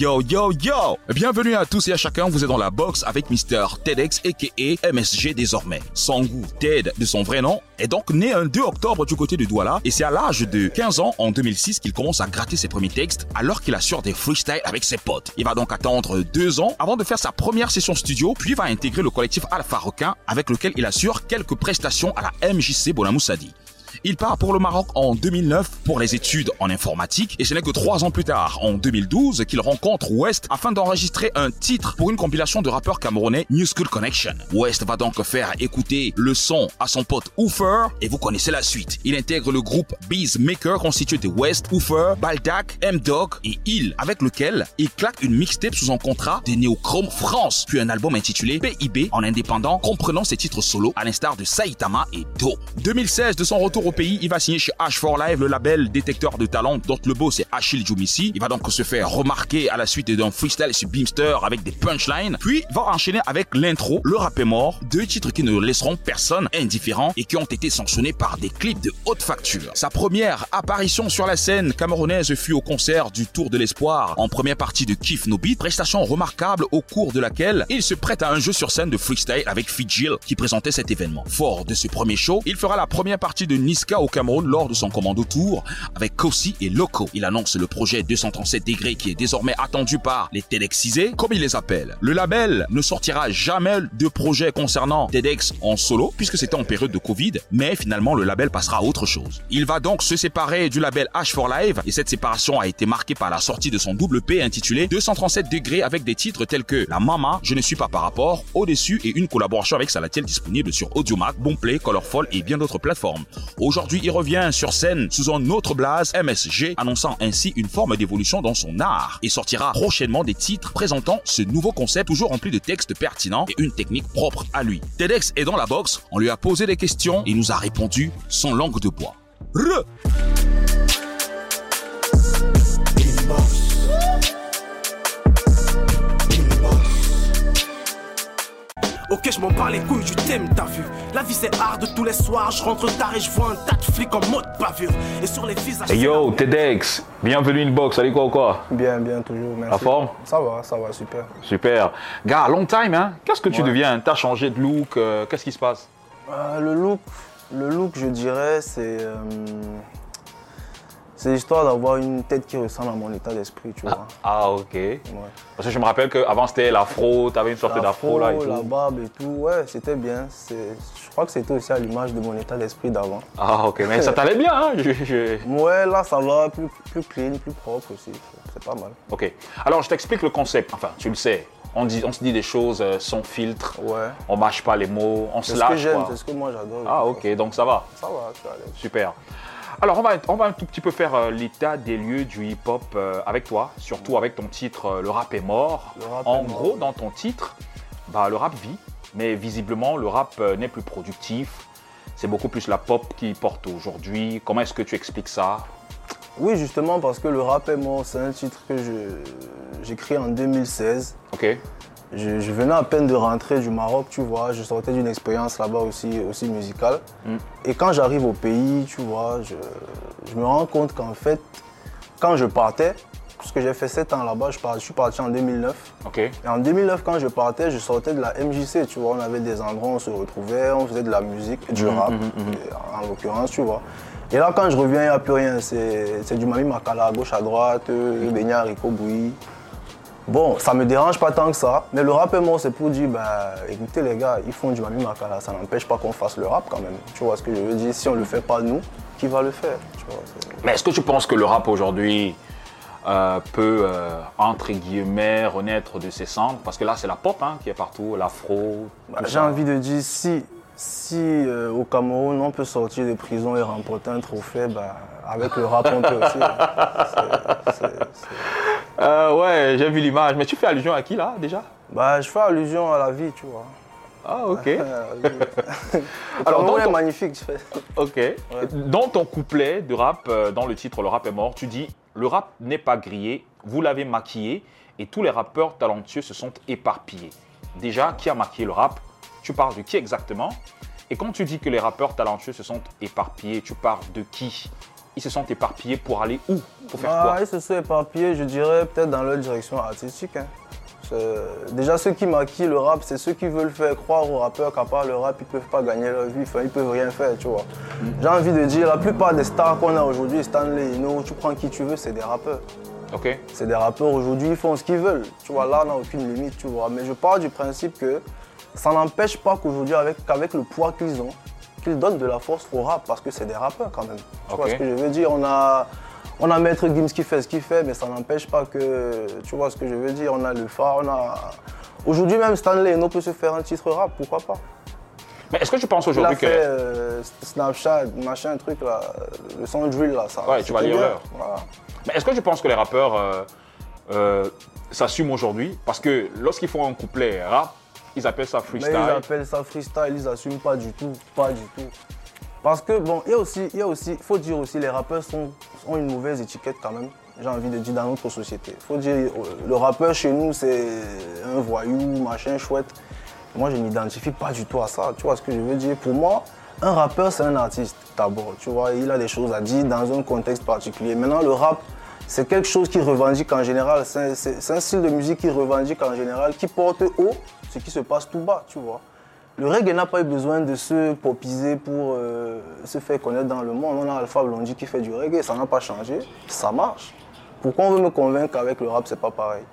Yo yo yo Bienvenue à tous et à chacun, vous êtes dans la box avec Mr. TEDx aka MSG désormais. Sangu Ted de son vrai nom est donc né un 2 octobre du côté de Douala et c'est à l'âge de 15 ans en 2006 qu'il commence à gratter ses premiers textes alors qu'il assure des freestyles avec ses potes. Il va donc attendre deux ans avant de faire sa première session studio puis va intégrer le collectif Alpha Requin avec lequel il assure quelques prestations à la MJC Bonamoussadi. Il part pour le Maroc en 2009 pour les études en informatique et ce n'est que trois ans plus tard, en 2012, qu'il rencontre West afin d'enregistrer un titre pour une compilation de rappeurs camerounais New School Connection. West va donc faire écouter le son à son pote Oofer et vous connaissez la suite. Il intègre le groupe Beezmaker constitué de West, Oofer, Baldak, M-Dog et Il avec lequel il claque une mixtape sous un contrat de Neochrome France puis un album intitulé PIB en indépendant comprenant ses titres solo à l'instar de Saitama et Do. 2016 de son retour au pays, il va signer chez H4 Live le label détecteur de talent dont le beau c'est Achille Jumissi. Il va donc se faire remarquer à la suite d'un freestyle sur Beamster avec des punchlines, puis va enchaîner avec l'intro, le rap est mort, deux titres qui ne laisseront personne indifférent et qui ont été sanctionnés par des clips de haute facture. Sa première apparition sur la scène camerounaise fut au concert du Tour de l'Espoir en première partie de Kiff No prestation remarquable au cours de laquelle il se prête à un jeu sur scène de freestyle avec Fijil qui présentait cet événement. Fort de ce premier show, il fera la première partie de Niska au Cameroun lors de son commando tour avec Kosi et Loco. Il annonce le projet 237 degrés qui est désormais attendu par les TEDxisés, comme il les appelle. Le label ne sortira jamais de projet concernant TEDx en solo puisque c'était en période de Covid, mais finalement le label passera à autre chose. Il va donc se séparer du label H4 Live et cette séparation a été marquée par la sortie de son double P intitulé 237 degrés avec des titres tels que La Mama, Je ne suis pas par rapport, Au-dessus et une collaboration avec Salatiel disponible sur Audiomack, Bonplay, Colorful et bien d'autres plateformes. Aujourd'hui, il revient sur scène sous un autre blaze, MSG, annonçant ainsi une forme d'évolution dans son art et sortira prochainement des titres présentant ce nouveau concept toujours rempli de textes pertinents et une technique propre à lui. TEDx est dans la box, on lui a posé des questions et nous a répondu sans langue de bois. Ok, je m'en bats les couilles du thème, t'as vu. La vie c'est hard tous les soirs, je rentre tard et je vois un tas de flics en mode bavure. Et sur les visages. Hey yo, TEDx, bienvenue inbox, salut quoi ou quoi? Bien, bien, toujours, merci. La forme? Ça va, ça va, super. Super. Gars, long time, hein? Qu'est-ce que tu Ouais. deviens? T'as changé de look, euh, qu'est-ce qui se passe? Euh, le look, le look, je dirais, c'est. euh, c'est l'histoire d'avoir une tête qui ressemble à mon état d'esprit, tu vois. Ah, ok. Ouais. Parce que je me rappelle qu'avant c'était l'afro, t'avais une sorte d'afro là et tout. la barbe et tout, ouais, c'était bien. Je crois que c'était aussi à l'image de mon état d'esprit d'avant. Ah, ok, mais ça t'allait bien, hein Je- je- Ouais, là, ça va, plus, plus clean, plus propre aussi. C'est pas mal. Ok. Alors, je t'explique le concept. Enfin, tu le sais. On, dit, on se dit des choses euh, sans filtre. Ouais. On mâche pas les mots, on se C'est ce que lâche. j'aime, c'est ce que moi j'adore. Ah, ok, donc ça va. Ça va, suis à l'aise. Super. Alors, on va, on va un tout petit peu faire euh, l'état des lieux du hip-hop euh, avec toi, surtout avec ton titre euh, Le rap est mort. Rap en est mort. gros, dans ton titre, bah, le rap vit, mais visiblement, le rap n'est plus productif. C'est beaucoup plus la pop qui porte aujourd'hui. Comment est-ce que tu expliques ça? Oui, justement, parce que le rap est mort, c'est un titre que je- j'écris en 2016. Ok Je, je venais à peine de rentrer du Maroc, tu vois. Je sortais d'une expérience là-bas aussi, aussi musicale. Mm. Et quand j'arrive au pays, tu vois, je, je me rends compte qu'en fait, quand je partais, parce que j'ai fait 7 ans là-bas, je, suis parti en 2009. Ok Et en 2009, quand je partais, je sortais de la MJC, tu vois. On avait des endroits où on se retrouvait, on faisait de la musique, du rap, et en l'occurrence, tu vois. Et là, quand je reviens, il n'y a plus rien. C'est du Mami Makala à gauche, à droite, euh, le Beignet Rico Bouilly. Bon, ça me dérange pas tant que ça, mais le rap est mort, c'est pour dire, bah, écoutez les gars, ils font du Mami Makala, ça n'empêche pas qu'on fasse le rap quand même. Tu vois ce que je veux dire? Si on le fait pas nous, qui va le faire? Tu vois, Mais est-ce que tu penses que le rap aujourd'hui euh, peut, euh, entre guillemets, renaître de ses cendres? Parce que là, c'est la pop hein, qui est partout, l'afro. Bah, J'ai envie de dire, si, si euh, au Cameroun on peut sortir de prison et remporter un trophée, bah, avec le rap on peut aussi. C'est- Euh, ouais, j'ai vu l'image. Mais tu fais allusion à qui là déjà? Bah, je fais allusion à la vie, tu vois. Ah, ok. Le Alors, dans est ton- magnifique, tu fais. Ok. Dans ton couplet de rap, euh, dans le titre Le rap est mort, tu dis Le rap n'est pas grillé, vous l'avez maquillé et tous les rappeurs talentueux se sont éparpillés. Déjà, qui a maquillé le rap? Tu parles de qui exactement? Et quand tu dis que les rappeurs talentueux se sont éparpillés, tu parles de qui? Ils se sont éparpillés pour aller où? Pour faire Bah, quoi? ils se sont éparpillés, je dirais, peut-être dans leur direction artistique. hein. Déjà, ceux qui maquillent le rap, c'est ceux qui veulent faire croire aux rappeurs qu'à part le rap, ils peuvent pas gagner leur vie, enfin, ils peuvent rien faire, tu vois. J'ai envie de dire, la plupart des stars qu'on a aujourd'hui, Stanley, Ino, tu prends qui tu veux, c'est des rappeurs. Ok. C'est des rappeurs aujourd'hui, ils font ce qu'ils veulent. Tu vois, là, on n'a aucune limite, tu vois. Mais je pars du principe que ça n'empêche pas qu'aujourd'hui, avec, qu'avec le poids qu'ils ont, qu'ils donnent de la force au rap, parce que c'est des rappeurs quand même. Tu vois ce que je veux dire? On a, on a Maître Gims qui fait ce qu'il fait, mais ça n'empêche pas que. Tu vois ce que je veux dire On a le phare, on a. Aujourd'hui, même Stanley Eno peut se faire un titre rap, pourquoi pas? Mais est-ce que tu penses aujourd'hui fait que. euh, Snapchat, machin, truc là, le son drill là, ça. Ouais, tu vas l'heure. Voilà. Mais est-ce que tu penses que les rappeurs euh, euh, s'assument aujourd'hui? Parce que lorsqu'ils font un couplet rap, ils appellent ça freestyle. ils appellent ça freestyle, ils assument pas du tout, pas du tout. Parce que bon, il y a aussi, il y a aussi, faut dire aussi, les rappeurs ont une mauvaise étiquette quand même. J'ai envie de dire dans notre société. Faut dire, euh, le rappeur chez nous c'est un voyou, machin chouette. Moi je m'identifie pas du tout à ça. Tu vois ce que je veux dire Pour moi, un rappeur c'est un artiste d'abord. Tu vois, il a des choses à dire dans un contexte particulier. Maintenant le rap c'est quelque chose qui revendique en général, c'est un style de musique qui revendique en général, qui porte haut ce qui se passe tout bas, tu vois. Le reggae n'a pas eu besoin de se popiser pour euh, se faire connaître dans le monde. On a Alpha Blondie qui fait du reggae, ça n'a pas changé, ça marche. Pourquoi on veut me convaincre qu'avec le rap, c'est pas pareil?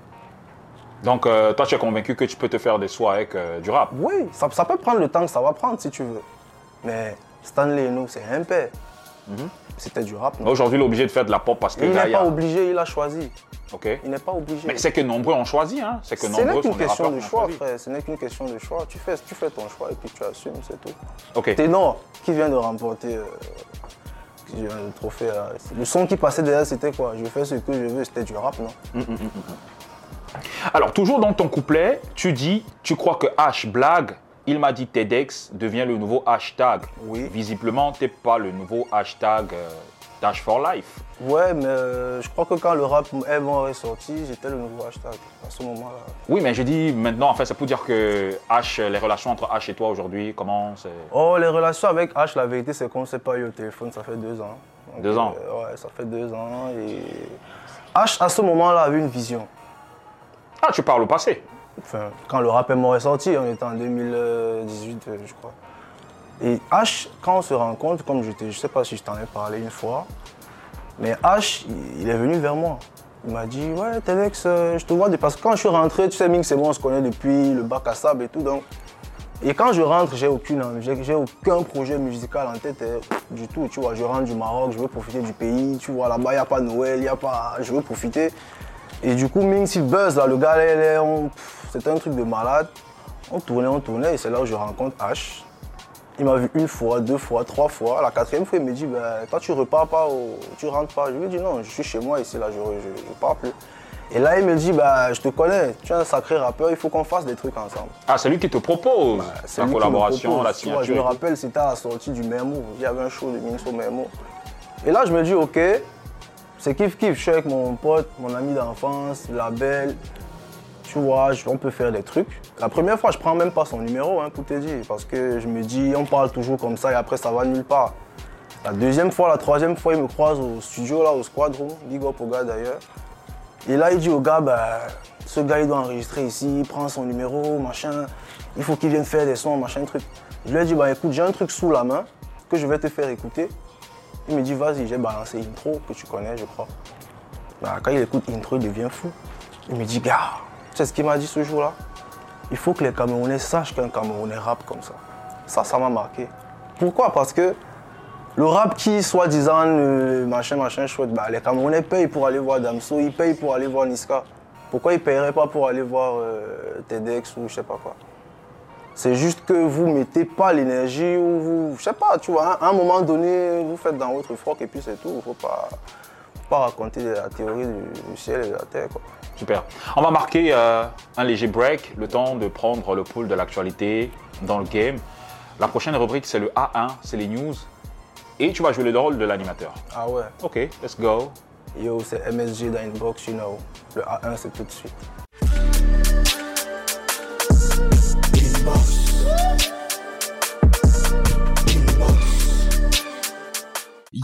Donc, euh, toi, tu es convaincu que tu peux te faire des soins avec euh, du rap? Oui, ça, ça peut prendre le temps que ça va prendre si tu veux. Mais Stanley nous, c'est un père. C'était du rap, Aujourd'hui, il est obligé de faire de la pop parce que Il n'est pas obligé, il a choisi. Ok. Il n'est pas obligé. Mais c'est que nombreux ont choisi, hein. C'est que Ce nombreux n'est sont qu'une des question rappeurs de choix, frère. Ce n'est qu'une question de choix. Tu fais, tu fais ton choix et puis tu assumes, c'est tout. Ok. Ténor, qui vient de remporter euh, le trophée. là. Le son qui passait derrière, c'était quoi? Je fais ce que je veux, c'était du rap, non? Alors, toujours dans ton couplet, tu dis, tu crois que H blague, il m'a dit TEDx devient le nouveau hashtag. Oui. Visiblement, tu n'es pas le nouveau hashtag euh, Dash for Life. Ouais, mais euh, je crois que quand le rap M est sorti, j'étais le nouveau hashtag à ce moment-là. Oui, mais je dis maintenant, en fait, c'est pour dire que H, les relations entre H et toi aujourd'hui, comment c'est? Oh, les relations avec H, la vérité, c'est qu'on ne s'est pas eu au téléphone, ça fait deux ans. Donc, Deux ans? euh, Ouais, ça fait deux ans. Et H, à ce moment-là, avait une vision. Ah, tu parles au passé. Quand le rap est sorti, on était en 2018, euh, je crois. Et H, quand on se rencontre, comme je ne sais pas si je t'en ai parlé une fois, mais H, il- est venu vers moi. Il m'a dit, ouais, Telex, euh, je te vois, parce que quand je suis rentré, tu sais, Ming, c'est bon, on se connaît depuis le bac à sable et tout, donc. Et quand je rentre, j'ai aucune, j'ai aucun projet musical en tête euh, du tout, tu vois. Je rentre du Maroc, je veux profiter du pays, tu vois, là-bas, il n'y a pas Noël, a pas. Je veux profiter. Et du coup, Ming, il buzz, là, le gars, c'était un truc de malade. On tournait, on tournait, et c'est là où je rencontre H. Il m'a vu une fois, deux fois, trois fois. La quatrième fois, il me dit, ben, toi, tu repars pas, tu rentres pas. Je lui dis, non, je suis chez moi ici, là, je, je, je pars plus. Et là, il me dit, bah, je te connais, tu es un sacré rappeur, il faut qu'on fasse des trucs ensemble. Ah, c'est lui qui te propose C'est la lui collaboration, propose, la vois, signature. je me rappelle, c'était à la sortie du Mermo. Il y avait un show de Minso Mermo. Et là, je me dis, ok, c'est kiff kiff. Je suis avec mon pote, mon ami d'enfance, la belle. Tu vois, on peut faire des trucs. La première fois, je prends même pas son numéro, hein, pour te dire. Parce que je me dis, on parle toujours comme ça et après, ça va nulle part. La deuxième fois, la troisième fois, il me croise au studio, là, au Squadron. Big up au gars d'ailleurs. Et là, il dit au gars, bah, ce gars, il doit enregistrer ici, il prend son numéro, machin. Il faut qu'il vienne faire des sons, machin, truc. Je lui ai dit, bah écoute, j'ai un truc sous la main que je vais te faire écouter. Il me dit, vas-y, j'ai balancé intro que tu connais, je crois. Bah, quand il écoute intro, il devient fou. Il me dit, gars, tu sais ce qu'il m'a dit ce jour-là? Il faut que les Camerounais sachent qu'un Camerounais rappe comme ça. Ça, ça m'a marqué. Pourquoi? Parce que le rap qui, soi-disant, machin, machin, chouette, bah, les Camerounais payent pour aller voir Damso, ils payent pour aller voir Niska. Pourquoi ils ne paieraient pas pour aller voir euh, TEDx ou je sais pas quoi? C'est juste que vous mettez pas l'énergie ou vous, je sais pas, tu vois, à un moment donné, vous faites dans votre froc et puis c'est tout. Il ne faut pas, pas raconter la théorie du, du ciel et de la terre. Quoi. Super. On va marquer euh, un léger break, le temps de prendre le pouls de l'actualité dans le game. La prochaine rubrique, c'est le A1, c'est les news. Et tu vas jouer le rôle de l'animateur. Ah ouais, Ok, let's go. yo, c'est MSG dans Inbox, you know. Le A1, c'est tout de suite.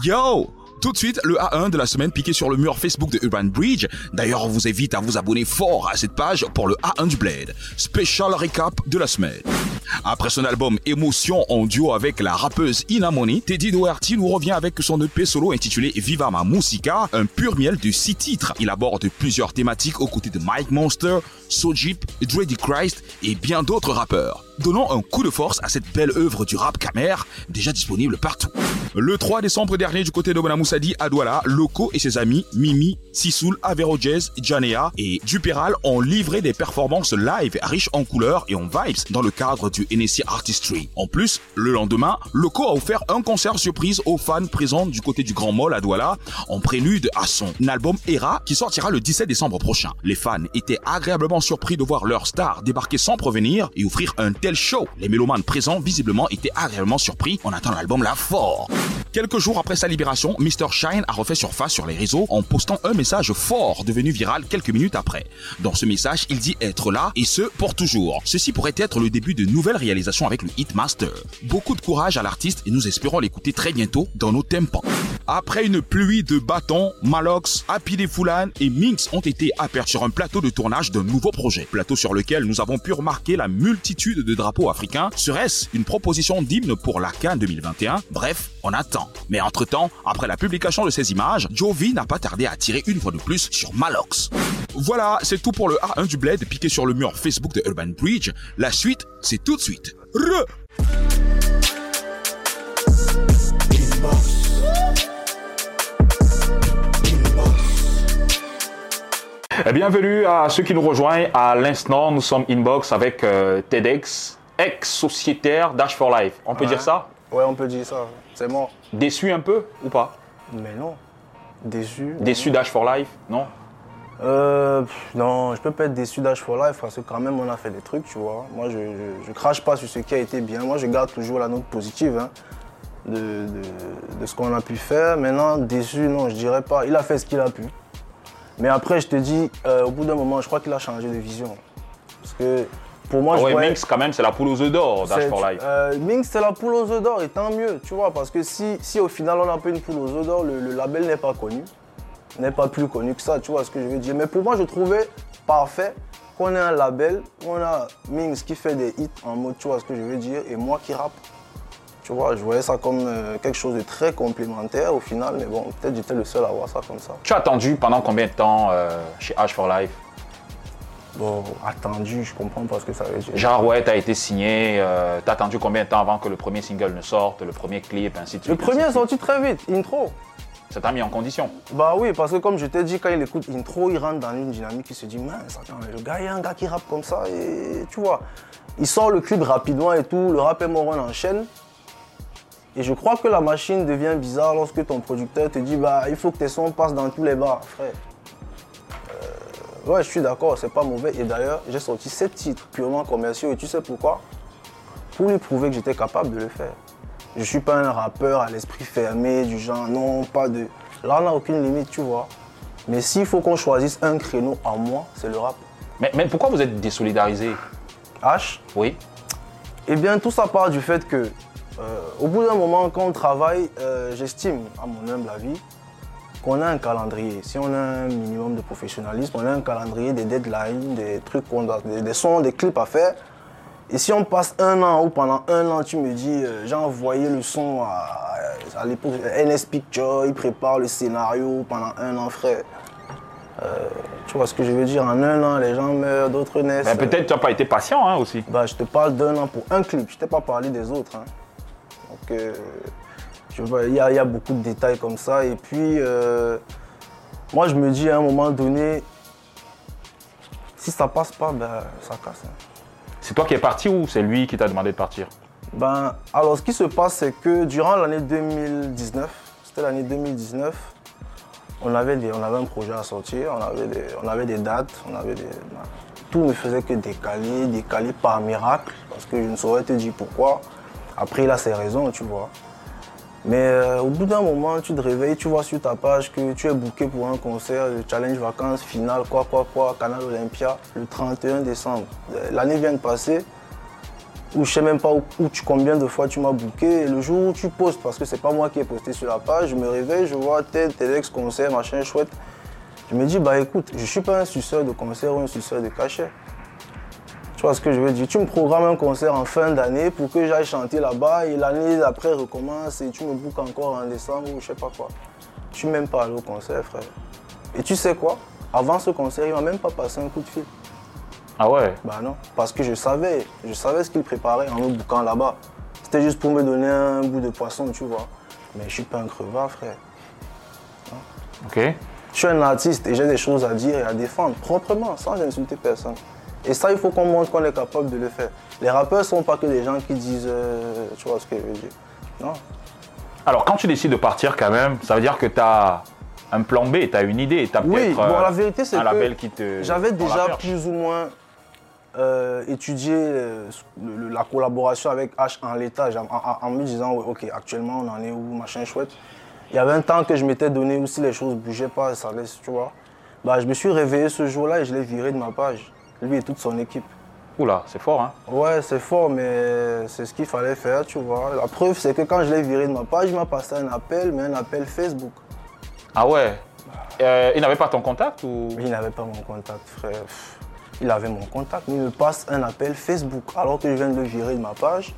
Yo Tout de suite, le A1 de la semaine piqué sur le mur Facebook de Urban Bridge. D'ailleurs, on vous invite à vous abonner fort à cette page pour le A1 du Blade. Special recap de la semaine. Après son album Émotion en duo avec la rappeuse Inamoni, Teddy Doherty nous revient avec son EP solo intitulé Viva ma musica, un pur miel de six titres. Il aborde plusieurs thématiques aux côtés de Mike Monster, Sojip, Dreddy Christ et bien d'autres rappeurs. Donnons un coup de force à cette belle œuvre du rap Kamer, déjà disponible partout. Le 3 décembre dernier, du côté de Bonamoussadi à Douala, Loco et ses amis Mimi, Sisoul, Avero Jazz, Janea et Duperal ont livré des performances live riches en couleurs et en vibes dans le cadre du NSC Artistry. En plus, le lendemain, Loco a offert un concert surprise aux fans présents du côté du Grand Mall à Douala en prélude à son album Era qui sortira le 17 décembre prochain. Les fans étaient agréablement surpris de voir leur star débarquer sans prévenir et offrir un tel show. Les mélomanes présents visiblement étaient agréablement surpris en attendant l'album là fort. Quelques jours après sa libération, Mr. Shine a refait surface sur les réseaux en postant un message fort devenu viral quelques minutes après. Dans ce message, il dit être là et ce pour toujours. Ceci pourrait être le début de nouvelles réalisations avec le Hitmaster. Beaucoup de courage à l'artiste et nous espérons l'écouter très bientôt dans nos tympans. Après une pluie de bâtons, Malox, Happy des Foulan et Minx ont été aperçus sur un plateau de tournage d'un nouveau projet. Plateau sur lequel nous avons pu remarquer la multitude de drapeaux africains. Serait-ce une proposition d'hymne pour la CAN 2021 Bref, on attend. Mais entre-temps, après la publication de ces images, Jovi n'a pas tardé à tirer une fois de plus sur Malox. Voilà, c'est tout pour le A1 du Bled piqué sur le mur Facebook de Urban Bridge. La suite, c'est tout de suite. Re Et bienvenue à ceux qui nous rejoignent. À l'instant, nous sommes inbox avec euh, TEDx, ex-sociétaire Dash for Life. On peut Ouais. dire ça? Ouais, on peut dire ça. C'est mort. Déçu un peu ou pas? Mais non. Déçu. Déçu Dash for Life Non? Euh, pff, non, je peux pas être déçu d'H for Life parce que quand même on a fait des trucs, tu vois. Moi, je, je, je crache pas sur ce qui a été bien. Moi, je garde toujours la note positive hein, de, de- de ce qu'on a pu faire. Maintenant, déçu, non, je dirais pas. Il a fait ce qu'il a pu. Mais après, je te dis, euh, au bout d'un moment, je crois qu'il a changé de vision. Parce que pour moi, Ah je ouais, Minx, quand même, c'est la poule aux œufs d'or, Dash for Life. euh, Minx, c'est la poule aux œufs d'or et tant mieux, tu vois, parce que si, si au final on n'a pas une poule aux œufs d'or, le, le label n'est pas connu, n'est pas plus connu que ça, tu vois ce que je veux dire. Mais pour moi, je trouvais parfait qu'on ait un label, on a Minx qui fait des hits en mode, tu vois ce que je veux dire, et moi qui rappe. Tu vois, je voyais ça comme euh, quelque chose de très complémentaire au final, mais bon, peut-être j'étais le seul à voir ça comme ça. Tu as attendu pendant combien de temps euh, chez H for Life? Bon, attendu, je comprends pas ce que ça veut dire. Genre, ouais, t'as été signé, euh, t'as attendu combien de temps avant que le premier single ne sorte, le premier clip, ainsi de suite Le premier est sorti très vite, intro. Ça t'a mis en condition? Bah oui, parce que comme je t'ai dit, quand il écoute intro, il rentre dans une dynamique, il se dit, mince, attends, le gars, il y a un gars qui rappe comme ça, et tu vois. Il sort le clip rapidement et tout, le rap est mort, on enchaîne. Et je crois que la machine devient bizarre lorsque ton producteur te dit, bah il faut que tes sons passent dans tous les bars, frère. Ouais, je suis d'accord, c'est pas mauvais. Et d'ailleurs, j'ai sorti sept titres purement commerciaux, et tu sais pourquoi? Pour lui prouver que j'étais capable de le faire. Je suis pas un rappeur à l'esprit fermé, du genre non, pas de. Là, on n'a aucune limite, tu vois. Mais s'il faut qu'on choisisse un créneau en moi, c'est le rap. Mais, mais pourquoi vous êtes désolidarisé? H, Oui. eh bien, tout ça part du fait que, euh, au bout d'un moment, quand on travaille, euh, j'estime, à mon humble avis, qu'on a un calendrier. Si on a un minimum de professionnalisme, on a un calendrier, des deadlines, des trucs qu'on doit, des, des sons, des clips à faire. Et si on passe un an ou pendant un an, tu me dis, euh, j'ai envoyé le son à, à l'époque, NS Picture, il prépare le scénario pendant un an, frère. Euh, tu vois ce que je veux dire? En un an, les gens meurent, d'autres naissent. Mais peut-être tu n'as pas été patient hein, aussi. Bah, je te parle d'un an pour un clip, je t'ai pas parlé des autres. hein. Donc, euh, vois, il y, a- il y a beaucoup de détails comme ça. Et puis, euh, moi, je me dis à un moment donné, si ça passe pas, ben, ça casse. hein. C'est toi qui es parti ou c'est lui qui t'a demandé de partir? Ben, alors, ce qui se passe, c'est que durant l'année 2019, c'était l'année 2019, on avait, des, on avait un projet à sortir, on avait des, on avait des dates, on avait des, ben, tout ne faisait que décaler, décaler par miracle, parce que je ne saurais te dire pourquoi. Après, il a ses raisons, tu vois. Mais euh, au bout d'un moment, tu te réveilles, tu vois sur ta page que tu es booké pour un concert, le challenge vacances final, quoi, quoi, quoi, Canal Olympia, le 31 décembre. Euh, L'année vient de passer. où je sais même pas où tu, combien de fois tu m'as booké. Et le jour où tu postes, parce que c'est pas moi qui ai posté sur la page, je me réveille, je vois tel, tel ex concert, machin chouette. Je me dis, bah écoute, je suis pas un suceur de concert ou un suceur de cachet. Tu vois ce que je veux dire Tu me programmes un concert en fin d'année pour que j'aille chanter là-bas et l'année après recommence et tu me bookes encore en décembre ou je sais pas quoi. Je suis même pas allé au concert, frère. Et tu sais quoi? Avant ce concert, il m'a même pas passé un coup de fil. Ah ouais? Bah non, parce que je savais, je savais ce qu'il préparait en me bouquant là-bas. C'était juste pour me donner un bout de poisson, tu vois. Mais je suis pas un crevard, frère. Ok. Je suis un artiste et j'ai des choses à dire et à défendre proprement, sans insulter personne. Et ça, il faut qu'on montre qu'on est capable de le faire. Les rappeurs ne sont pas que des gens qui disent, euh, tu vois ce que je veux dire. Non. Alors, quand tu décides de partir, quand même, ça veut dire que tu as un plan B, tu as une idée, tu as Oui, peut-être bon, euh, la vérité, c'est un que label qui te. J'avais déjà plus ou moins euh, étudié euh, le- le- la collaboration avec H en l'état, en, en- en me disant, ouais, ok, actuellement on en est où, machin chouette. Il y avait un temps que je m'étais donné où si les choses bougeaient pas, ça laisse, tu vois. Bah, je me suis réveillé ce jour-là et je l'ai viré de ma page, lui et toute son équipe. Oula, c'est fort, hein Ouais, c'est fort, mais c'est ce qu'il fallait faire, tu vois. La preuve, c'est que quand je l'ai viré de ma page, il m'a passé un appel, mais un appel Facebook. Ah ouais Euh, Il n'avait pas ton contact ou? Il n'avait pas mon contact, frère. Il avait mon contact, mais il me passe un appel Facebook alors que je viens de le virer de ma page.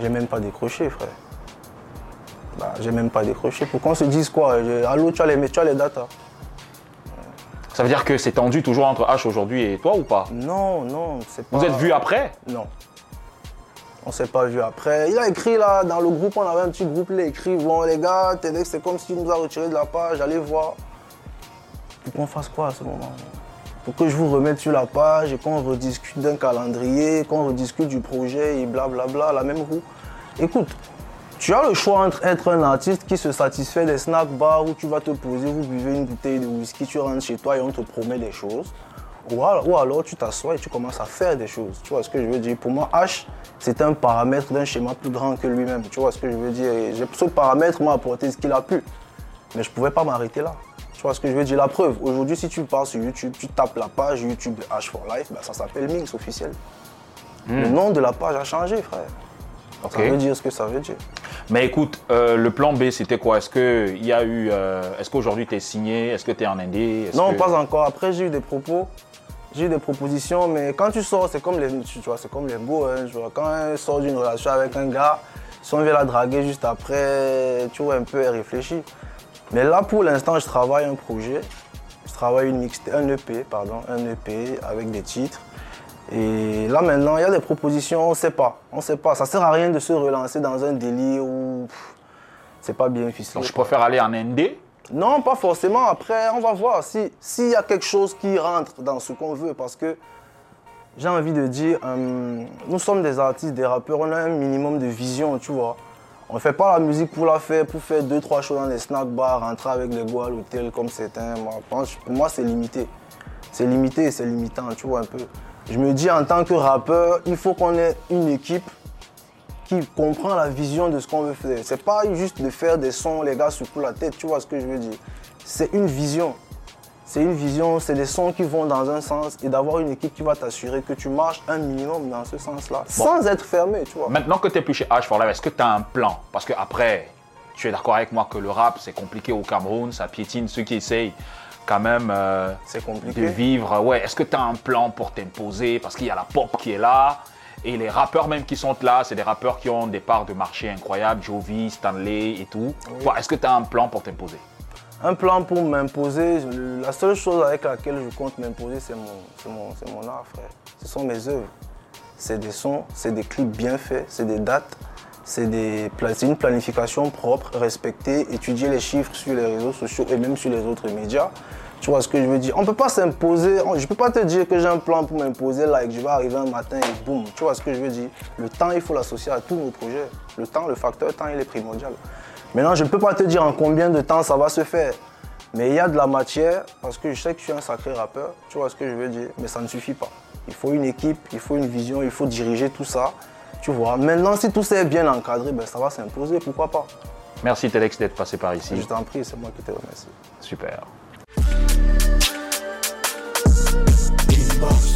J'ai même pas décroché, frère. Bah, j'ai même pas décroché. Pour qu'on se dise quoi Allô, tu as les, tu as les datas? Ça veut dire que c'est tendu toujours entre H aujourd'hui et toi ou pas? Non, non, c'est pas. Vous êtes vus après? Non. On s'est pas vu après. Il a écrit là, dans le groupe, on avait un petit groupe, il a écrit Bon, les gars, TEDx, c'est comme s'il nous a retiré de la page, allez voir. Pour qu'on fasse quoi à ce moment Pour que je vous remette sur la page et qu'on rediscute d'un calendrier, qu'on rediscute du projet et blablabla, la même roue. Écoute, tu as le choix entre être un artiste qui se satisfait des snack bars où tu vas te poser, vous buvez une bouteille de whisky, tu rentres chez toi et on te promet des choses. Ou alors, ou alors tu t'assois et tu commences à faire des choses. Tu vois ce que je veux dire? Pour moi, H, c'est un paramètre d'un schéma plus grand que lui-même. Tu vois ce que je veux dire? Et Ce paramètre m'a apporté ce qu'il a pu. Mais je ne pouvais pas m'arrêter là. Tu vois ce que je veux dire? La preuve, aujourd'hui, si tu pars sur YouTube, tu tapes la page YouTube de H for Life, ben, ça s'appelle Mix officiel. Le nom de la page a changé, frère. Donc, Ok. Ça veut dire ce que ça veut dire. Mais écoute, euh, le plan B, c'était quoi? Est-ce que il y a eu, euh, est-ce qu'aujourd'hui tu es signé? Est-ce que tu es en indé Non, que- pas encore. Après, j'ai eu des propos, j'ai eu des propositions, mais quand tu sors, c'est comme les, tu vois, c'est comme les beaux. hein, tu vois. Quand on sort d'une relation avec un gars, si on vient la draguer juste après, tu vois, un peu, elle réfléchit. Mais là, pour l'instant, je travaille un projet. Je travaille une mixtape, un EP, pardon, un EP avec des titres. Et là maintenant, il y a des propositions, on ne sait pas. On sait pas. Ça sert à rien de se relancer dans un délire où c'est pas bien ficelé. Donc je préfère aller en indé. Non, pas forcément. Après, on va voir si- s'il y a quelque chose qui rentre dans ce qu'on veut. Parce que j'ai envie de dire, euh, nous sommes des artistes, des rappeurs, on a un minimum de vision, tu vois. On ne fait pas la musique pour la faire, pour faire deux, trois choses dans les snack bars, rentrer avec les goûts à l'hôtel comme certains. Moi, pour moi, c'est limité. C'est limité et c'est limitant, tu vois un peu. Je me dis, en tant que rappeur, il faut qu'on ait une équipe qui comprend la vision de ce qu'on veut faire. C'est pas juste de faire des sons, les gars, sur la tête, tu vois ce que je veux dire. C'est une vision. C'est une vision, c'est des sons qui vont dans un sens et d'avoir une équipe qui va t'assurer que tu marches un minimum dans ce sens-là, sans être fermé, tu vois. Maintenant que tu n'es plus chez H for Life, est-ce que tu as un plan? Parce que après, tu es d'accord avec moi que le rap, c'est compliqué au Cameroun, ça piétine ceux qui essayent quand même euh, C'est compliqué. de vivre. Ouais, est-ce que tu as un plan pour t'imposer? Parce qu'il y a la pop qui est là. Et les rappeurs même qui sont là, c'est des rappeurs qui ont des parts de marché incroyables, Jovi, Stanley et tout. Est-ce que tu as un plan pour t'imposer? Un plan pour m'imposer, la seule chose avec laquelle je compte m'imposer, c'est mon, mon, c'est mon art, frère. Ce sont mes œuvres. C'est des sons, c'est des clips bien faits, c'est des dates, c'est une planification propre, respectée, étudier les chiffres sur les réseaux sociaux et même sur les autres médias. Tu vois ce que je veux dire? On ne peut pas s'imposer, je ne peux pas te dire que j'ai un plan pour m'imposer, like je vais arriver un matin et boum. Tu vois ce que je veux dire? Le temps, il faut l'associer à tous nos projets. Le temps, le facteur temps, il est primordial. Maintenant, je ne peux pas te dire en combien de temps ça va se faire. Mais il y a de la matière parce que je sais que je suis un sacré rappeur, tu vois ce que je veux dire, mais ça ne suffit pas. Il faut une équipe, il faut une vision, il faut diriger tout ça, tu vois. Maintenant, si tout ça est bien encadré, ben, ça va s'imposer, pourquoi pas Merci Telex d'être passé par ici. Je t'en prie, c'est moi qui te remercie. Super. Inbox.